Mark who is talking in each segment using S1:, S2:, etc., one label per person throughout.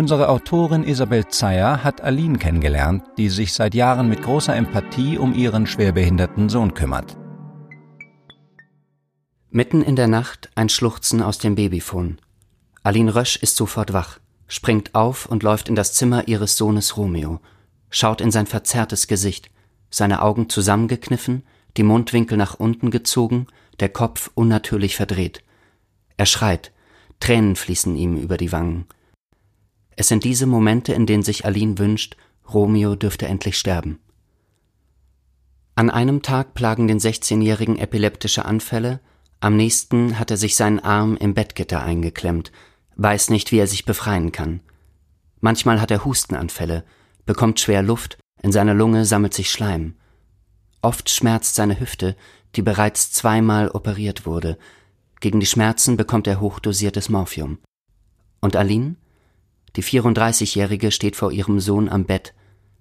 S1: Unsere Autorin Isabel Zeyer hat Aline kennengelernt, die sich seit Jahren mit großer Empathie um ihren schwerbehinderten Sohn kümmert.
S2: Mitten in der Nacht ein Schluchzen aus dem Babyfon. Aline Rösch ist sofort wach, springt auf und läuft in das Zimmer ihres Sohnes Romeo, schaut in sein verzerrtes Gesicht, seine Augen zusammengekniffen, die Mundwinkel nach unten gezogen, der Kopf unnatürlich verdreht. Er schreit, Tränen fließen ihm über die Wangen. Es sind diese Momente, in denen sich Aline wünscht, Romeo dürfte endlich sterben. An einem Tag plagen den 16-Jährigen epileptische Anfälle, am nächsten hat er sich seinen Arm im Bettgitter eingeklemmt, weiß nicht, wie er sich befreien kann. Manchmal hat er Hustenanfälle, bekommt schwer Luft, in seiner Lunge sammelt sich Schleim. Oft schmerzt seine Hüfte, die bereits zweimal operiert wurde. Gegen die Schmerzen bekommt er hochdosiertes Morphium. Und Aline? Die 34-Jährige steht vor ihrem Sohn am Bett,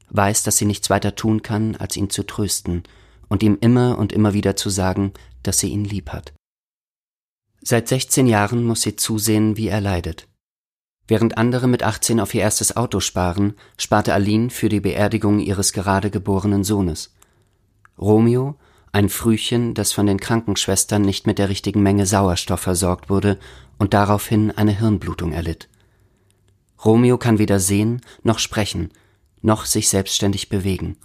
S2: weiß, dass sie nichts weiter tun kann, als ihn zu trösten und ihm immer und immer wieder zu sagen, dass sie ihn lieb hat. Seit 16 Jahren muss sie zusehen, wie er leidet. Während andere mit 18 auf ihr erstes Auto sparen, sparte Aline für die Beerdigung ihres gerade geborenen Sohnes. Romeo, ein Frühchen, das von den Krankenschwestern nicht mit der richtigen Menge Sauerstoff versorgt wurde und daraufhin eine Hirnblutung erlitt. Romeo kann weder sehen noch sprechen, noch sich selbstständig bewegen.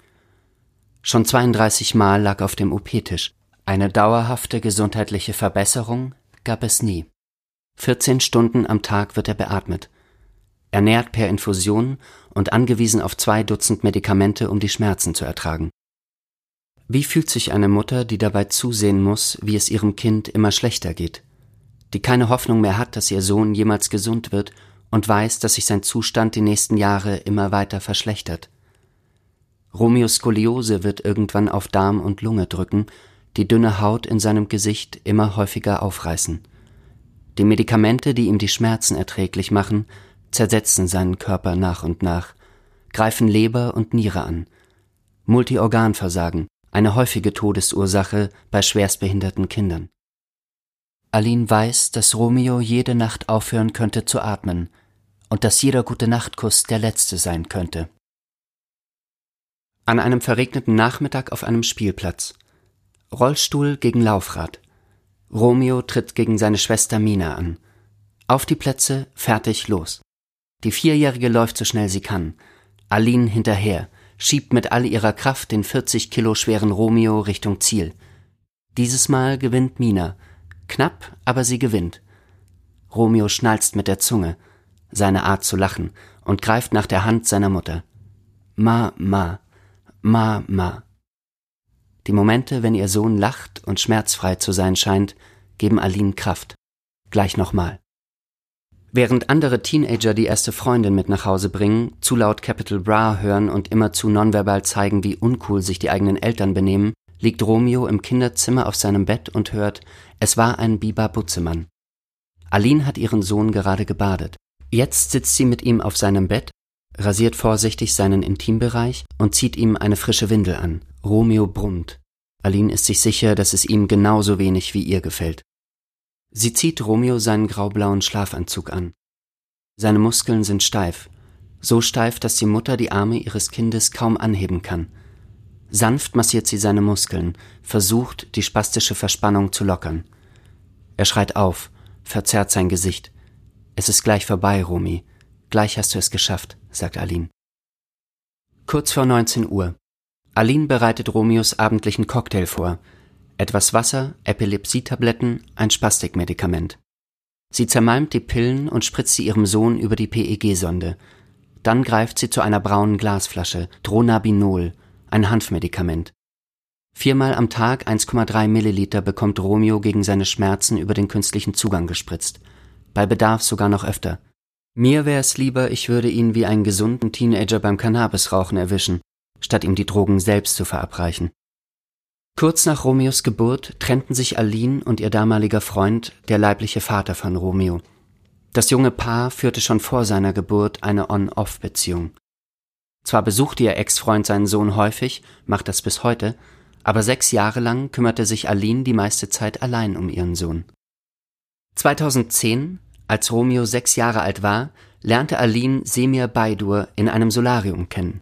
S2: Schon 32 Mal lag auf dem OP-Tisch. Eine dauerhafte gesundheitliche Verbesserung gab es nie. 14 Stunden am Tag wird er beatmet. Ernährt per Infusion und angewiesen auf zwei Dutzend Medikamente, um die Schmerzen zu ertragen. Wie fühlt sich eine Mutter, die dabei zusehen muss, wie es ihrem Kind immer schlechter geht, die keine Hoffnung mehr hat, dass ihr Sohn jemals gesund wird und weiß, dass sich sein Zustand die nächsten Jahre immer weiter verschlechtert? Romeos Skoliose wird irgendwann auf Darm und Lunge drücken die dünne Haut in seinem Gesicht immer häufiger aufreißen. Die Medikamente, die ihm die Schmerzen erträglich machen, zersetzen seinen Körper nach und nach, greifen Leber und Niere an. Multiorganversagen, eine häufige Todesursache bei schwerstbehinderten Kindern. Aline weiß, dass Romeo jede Nacht aufhören könnte zu atmen und dass jeder gute Nachtkuss der letzte sein könnte. An einem verregneten Nachmittag auf einem Spielplatz. Rollstuhl gegen Laufrad. Romeo tritt gegen seine Schwester Mina an. Auf die Plätze, fertig, los. Die Vierjährige läuft so schnell sie kann. Aline hinterher, schiebt mit all ihrer Kraft den 40 Kilo schweren Romeo Richtung Ziel. Dieses Mal gewinnt Mina. Knapp, aber sie gewinnt. Romeo schnalzt mit der Zunge, seine Art zu lachen, und greift nach der Hand seiner Mutter. Ma, ma, ma, ma. Die Momente, wenn ihr Sohn lacht und schmerzfrei zu sein scheint, geben Aline Kraft. Gleich nochmal. Während andere Teenager die erste Freundin mit nach Hause bringen, zu laut Capital Bra hören und immerzu nonverbal zeigen, wie uncool sich die eigenen Eltern benehmen, liegt Romeo im Kinderzimmer auf seinem Bett und hört, es war ein Biber Butzemann. Aline hat ihren Sohn gerade gebadet. Jetzt sitzt sie mit ihm auf seinem Bett, rasiert vorsichtig seinen Intimbereich und zieht ihm eine frische Windel an. Romeo brummt. Aline ist sich sicher, dass es ihm genauso wenig wie ihr gefällt. Sie zieht Romeo seinen graublauen Schlafanzug an. Seine Muskeln sind steif, so steif, dass die Mutter die Arme ihres Kindes kaum anheben kann. Sanft massiert sie seine Muskeln, versucht, die spastische Verspannung zu lockern. Er schreit auf, verzerrt sein Gesicht. Es ist gleich vorbei, Romy. Gleich hast du es geschafft, sagt Aline. Kurz vor 19 Uhr. Aline bereitet Romeos abendlichen Cocktail vor. Etwas Wasser, Epilepsietabletten, ein Spastikmedikament. Sie zermalmt die Pillen und spritzt sie ihrem Sohn über die PEG-Sonde. Dann greift sie zu einer braunen Glasflasche, Dronabinol, ein Hanfmedikament. Viermal am Tag 1,3 Milliliter bekommt Romeo gegen seine Schmerzen über den künstlichen Zugang gespritzt. Bei Bedarf sogar noch öfter. Mir wäre es lieber, ich würde ihn wie einen gesunden Teenager beim Cannabisrauchen erwischen, statt ihm die Drogen selbst zu verabreichen. Kurz nach Romeos Geburt trennten sich Aline und ihr damaliger Freund, der leibliche Vater von Romeo. Das junge Paar führte schon vor seiner Geburt eine On-Off-Beziehung. Zwar besuchte ihr Ex-Freund seinen Sohn häufig, macht das bis heute, aber sechs Jahre lang kümmerte sich Aline die meiste Zeit allein um ihren Sohn. 2010, als Romeo sechs Jahre alt war, lernte Aline Semir Baidur in einem Solarium kennen.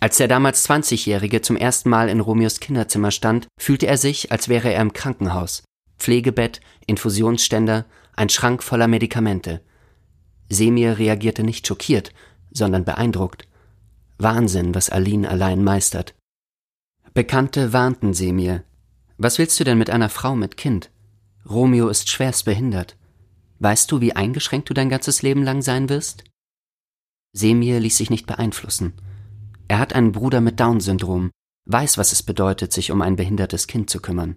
S2: Als der damals 20-Jährige zum ersten Mal in Romeos Kinderzimmer stand, fühlte er sich, als wäre er im Krankenhaus. Pflegebett, Infusionsständer, ein Schrank voller Medikamente. Semir reagierte nicht schockiert, sondern beeindruckt. Wahnsinn, was Aline allein meistert. Bekannte warnten Semir. Was willst du denn mit einer Frau mit Kind? Romeo ist schwerst behindert. Weißt du, wie eingeschränkt du dein ganzes Leben lang sein wirst? Semir ließ sich nicht beeinflussen. Er hat einen Bruder mit Down-Syndrom, weiß, was es bedeutet, sich um ein behindertes Kind zu kümmern.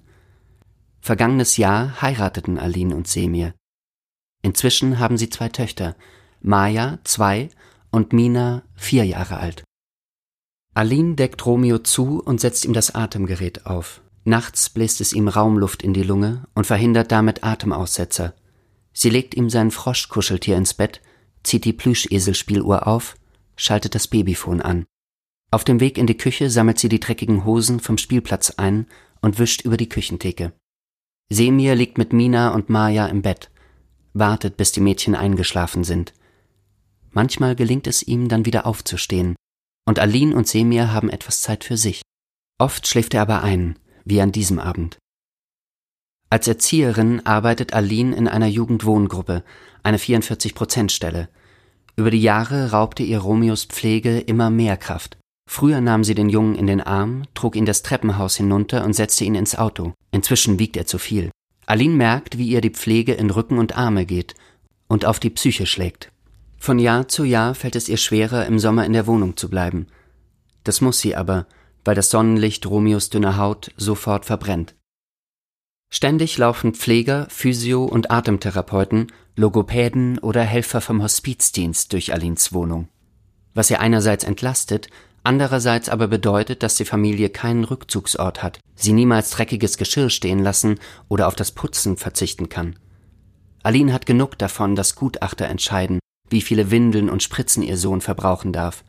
S2: Vergangenes Jahr heirateten Aline und Semir. Inzwischen haben sie zwei Töchter, Maya, zwei, und Mina, vier Jahre alt. Aline deckt Romeo zu und setzt ihm das Atemgerät auf. Nachts bläst es ihm Raumluft in die Lunge und verhindert damit Atemaussetzer. Sie legt ihm sein Froschkuscheltier ins Bett, zieht die Plüscheselspieluhr auf, schaltet das Babyfon an. Auf dem Weg in die Küche sammelt sie die dreckigen Hosen vom Spielplatz ein und wischt über die Küchentheke. Semir liegt mit Mina und Maya im Bett, wartet, bis die Mädchen eingeschlafen sind. Manchmal gelingt es ihm dann wieder aufzustehen, und Aline und Semir haben etwas Zeit für sich. Oft schläft er aber ein, wie an diesem Abend. Als Erzieherin arbeitet Aline in einer Jugendwohngruppe, eine 44-Prozent-Stelle. Über die Jahre raubte ihr Romeos Pflege immer mehr Kraft. Früher nahm sie den Jungen in den Arm, trug ihn das Treppenhaus hinunter und setzte ihn ins Auto. Inzwischen wiegt er zu viel. Aline merkt, wie ihr die Pflege in Rücken und Arme geht und auf die Psyche schlägt. Von Jahr zu Jahr fällt es ihr schwerer, im Sommer in der Wohnung zu bleiben. Das muss sie aber, weil das Sonnenlicht Romeos dünne Haut sofort verbrennt. Ständig laufen Pfleger, Physio- und Atemtherapeuten, Logopäden oder Helfer vom Hospizdienst durch Alins Wohnung. Was ihr einerseits entlastet, andererseits aber bedeutet, dass die Familie keinen Rückzugsort hat, sie niemals dreckiges Geschirr stehen lassen oder auf das Putzen verzichten kann. Aline hat genug davon, dass Gutachter entscheiden, wie viele Windeln und Spritzen ihr Sohn verbrauchen darf.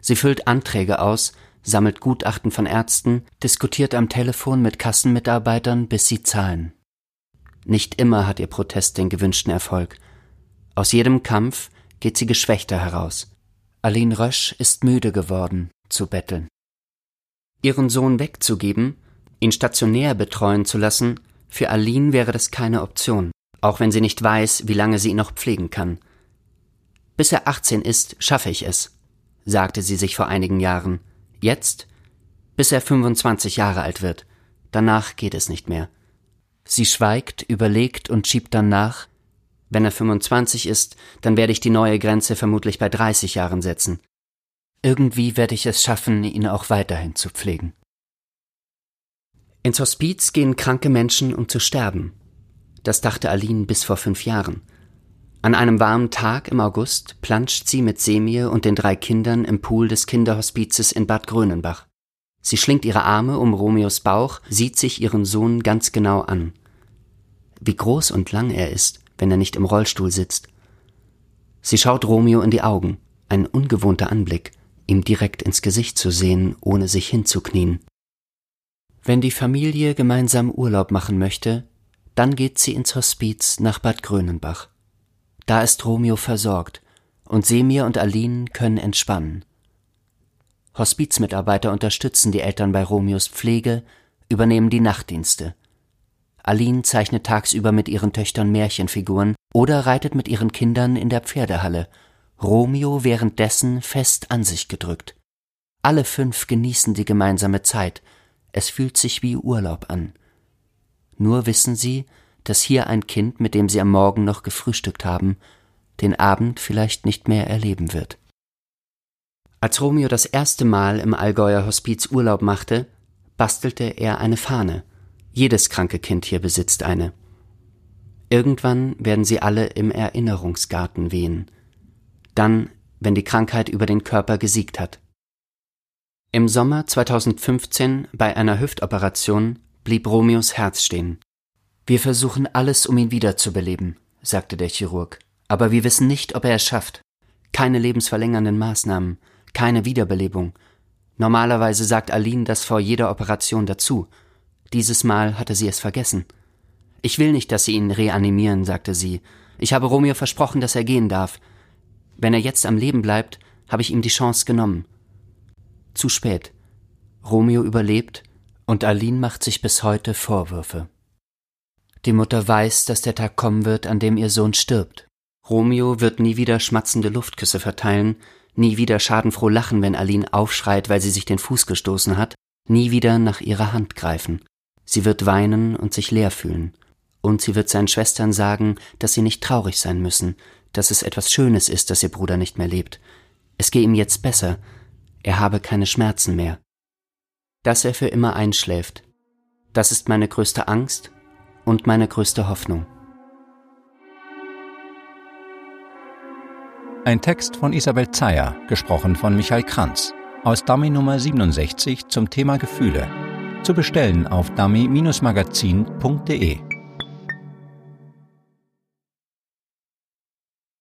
S2: Sie füllt Anträge aus, sammelt Gutachten von Ärzten, diskutiert am Telefon mit Kassenmitarbeitern, bis sie zahlen. Nicht immer hat ihr Protest den gewünschten Erfolg. Aus jedem Kampf geht sie geschwächter heraus. Aline Rösch ist müde geworden, zu betteln. Ihren Sohn wegzugeben, ihn stationär betreuen zu lassen, für Aline wäre das keine Option, auch wenn sie nicht weiß, wie lange sie ihn noch pflegen kann. Bis er 18 ist, schaffe ich es, sagte sie sich vor einigen Jahren. Jetzt? Bis er 25 Jahre alt wird. Danach geht es nicht mehr. Sie schweigt, überlegt und schiebt dann nach. Wenn er 25 ist, dann werde ich die neue Grenze vermutlich bei 30 Jahren setzen. Irgendwie werde ich es schaffen, ihn auch weiterhin zu pflegen. Ins Hospiz gehen kranke Menschen, um zu sterben. Das dachte Aline bis vor fünf Jahren. An einem warmen Tag im August planscht sie mit Semir und den drei Kindern im Pool des Kinderhospizes in Bad Grönenbach. Sie schlingt ihre Arme um Romeos Bauch, sieht sich ihren Sohn ganz genau an. Wie groß und lang er ist, wenn er nicht im Rollstuhl sitzt. Sie schaut Romeo in die Augen, ein ungewohnter Anblick, ihm direkt ins Gesicht zu sehen, ohne sich hinzuknien. Wenn die Familie gemeinsam Urlaub machen möchte, dann geht sie ins Hospiz nach Bad Grönenbach. Da ist Romeo versorgt und Semir und Aline können entspannen. Hospizmitarbeiter unterstützen die Eltern bei Romeos Pflege, übernehmen die Nachtdienste. Aline zeichnet tagsüber mit ihren Töchtern Märchenfiguren oder reitet mit ihren Kindern in der Pferdehalle, Romeo währenddessen fest an sich gedrückt. Alle fünf genießen die gemeinsame Zeit, es fühlt sich wie Urlaub an. Nur wissen sie, dass hier ein Kind, mit dem sie am Morgen noch gefrühstückt haben, den Abend vielleicht nicht mehr erleben wird. Als Romeo das erste Mal im Allgäuer Hospiz Urlaub machte, bastelte er eine Fahne. Jedes kranke Kind hier besitzt eine. Irgendwann werden sie alle im Erinnerungsgarten wehen. Dann, wenn die Krankheit über den Körper gesiegt hat. Im Sommer 2015 bei einer Hüftoperation blieb Romeos Herz stehen. Wir versuchen alles, um ihn wiederzubeleben, sagte der Chirurg. Aber wir wissen nicht, ob er es schafft. Keine lebensverlängernden Maßnahmen, keine Wiederbelebung. Normalerweise sagt Aline das vor jeder Operation dazu. Dieses Mal hatte sie es vergessen. Ich will nicht, dass Sie ihn reanimieren, sagte sie. Ich habe Romeo versprochen, dass er gehen darf. Wenn er jetzt am Leben bleibt, habe ich ihm die Chance genommen. Zu spät. Romeo überlebt und Aline macht sich bis heute Vorwürfe. Die Mutter weiß, dass der Tag kommen wird, an dem ihr Sohn stirbt. Romeo wird nie wieder schmatzende Luftküsse verteilen, nie wieder schadenfroh lachen, wenn Aline aufschreit, weil sie sich den Fuß gestoßen hat, nie wieder nach ihrer Hand greifen. Sie wird weinen und sich leer fühlen. Und sie wird seinen Schwestern sagen, dass sie nicht traurig sein müssen, dass es etwas Schönes ist, dass ihr Bruder nicht mehr lebt. Es gehe ihm jetzt besser, er habe keine Schmerzen mehr. Dass er für immer einschläft, das ist meine größte Angst und meine größte Hoffnung.
S1: Ein Text von Isabel Zeyer, gesprochen von Michael Kranz, aus Dummy Nummer 67 zum Thema Gefühle. Zu bestellen auf dummy-magazin.de.